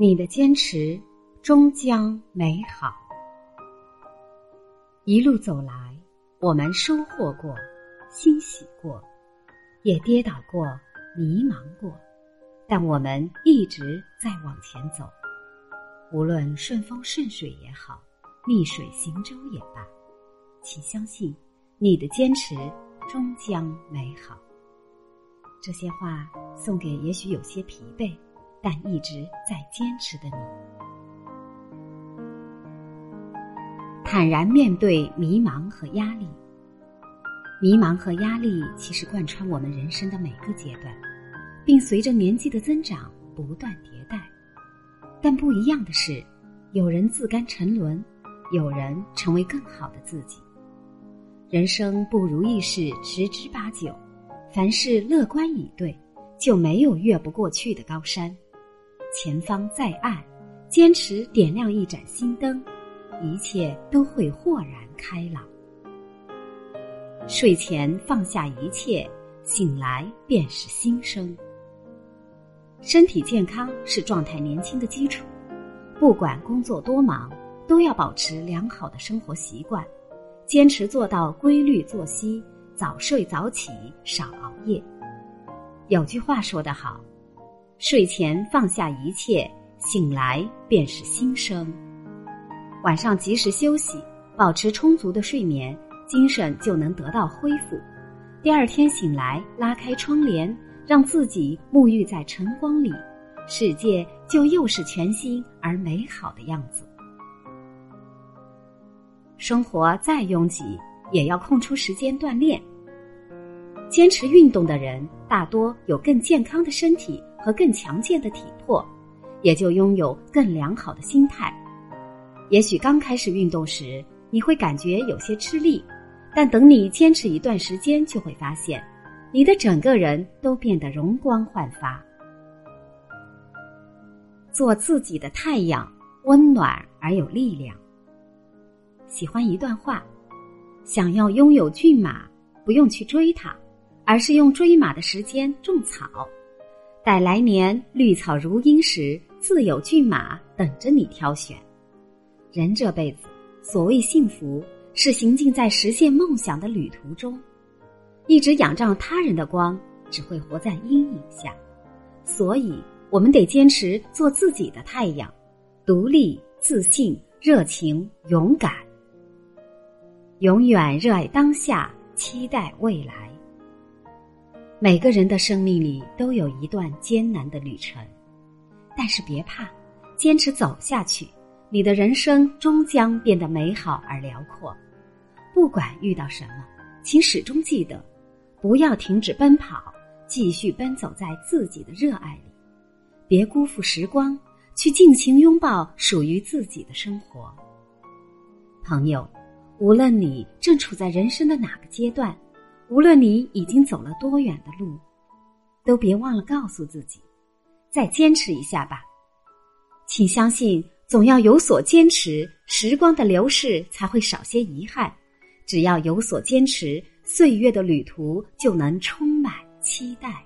你的坚持终将美好。一路走来，我们收获过，欣喜过，也跌倒过，迷茫过，但我们一直在往前走。无论顺风顺水也好，逆水行舟也罢，请相信，你的坚持终将美好。这些话送给也许有些疲惫。但一直在坚持的你，坦然面对迷茫和压力。迷茫和压力其实贯穿我们人生的每个阶段，并随着年纪的增长不断迭代。但不一样的是，有人自甘沉沦，有人成为更好的自己。人生不如意事十之八九，凡事乐观以对，就没有越不过去的高山。前方在暗，坚持点亮一盏心灯，一切都会豁然开朗。睡前放下一切，醒来便是新生。身体健康是状态年轻的基础，不管工作多忙，都要保持良好的生活习惯，坚持做到规律作息，早睡早起，少熬夜。有句话说得好。睡前放下一切，醒来便是新生。晚上及时休息，保持充足的睡眠，精神就能得到恢复。第二天醒来，拉开窗帘，让自己沐浴在晨光里，世界就又是全新而美好的样子。生活再拥挤，也要空出时间锻炼。坚持运动的人，大多有更健康的身体。和更强健的体魄，也就拥有更良好的心态。也许刚开始运动时，你会感觉有些吃力，但等你坚持一段时间，就会发现，你的整个人都变得容光焕发。做自己的太阳，温暖而有力量。喜欢一段话：想要拥有骏马，不用去追它，而是用追马的时间种草。待来年绿草如茵时，自有骏马等着你挑选。人这辈子，所谓幸福，是行进在实现梦想的旅途中。一直仰仗他人的光，只会活在阴影下。所以，我们得坚持做自己的太阳，独立、自信、热情、勇敢，永远热爱当下，期待未来。每个人的生命里都有一段艰难的旅程，但是别怕，坚持走下去，你的人生终将变得美好而辽阔。不管遇到什么，请始终记得，不要停止奔跑，继续奔走在自己的热爱里。别辜负时光，去尽情拥抱属于自己的生活。朋友，无论你正处在人生的哪个阶段。无论你已经走了多远的路，都别忘了告诉自己，再坚持一下吧。请相信，总要有所坚持，时光的流逝才会少些遗憾。只要有所坚持，岁月的旅途就能充满期待。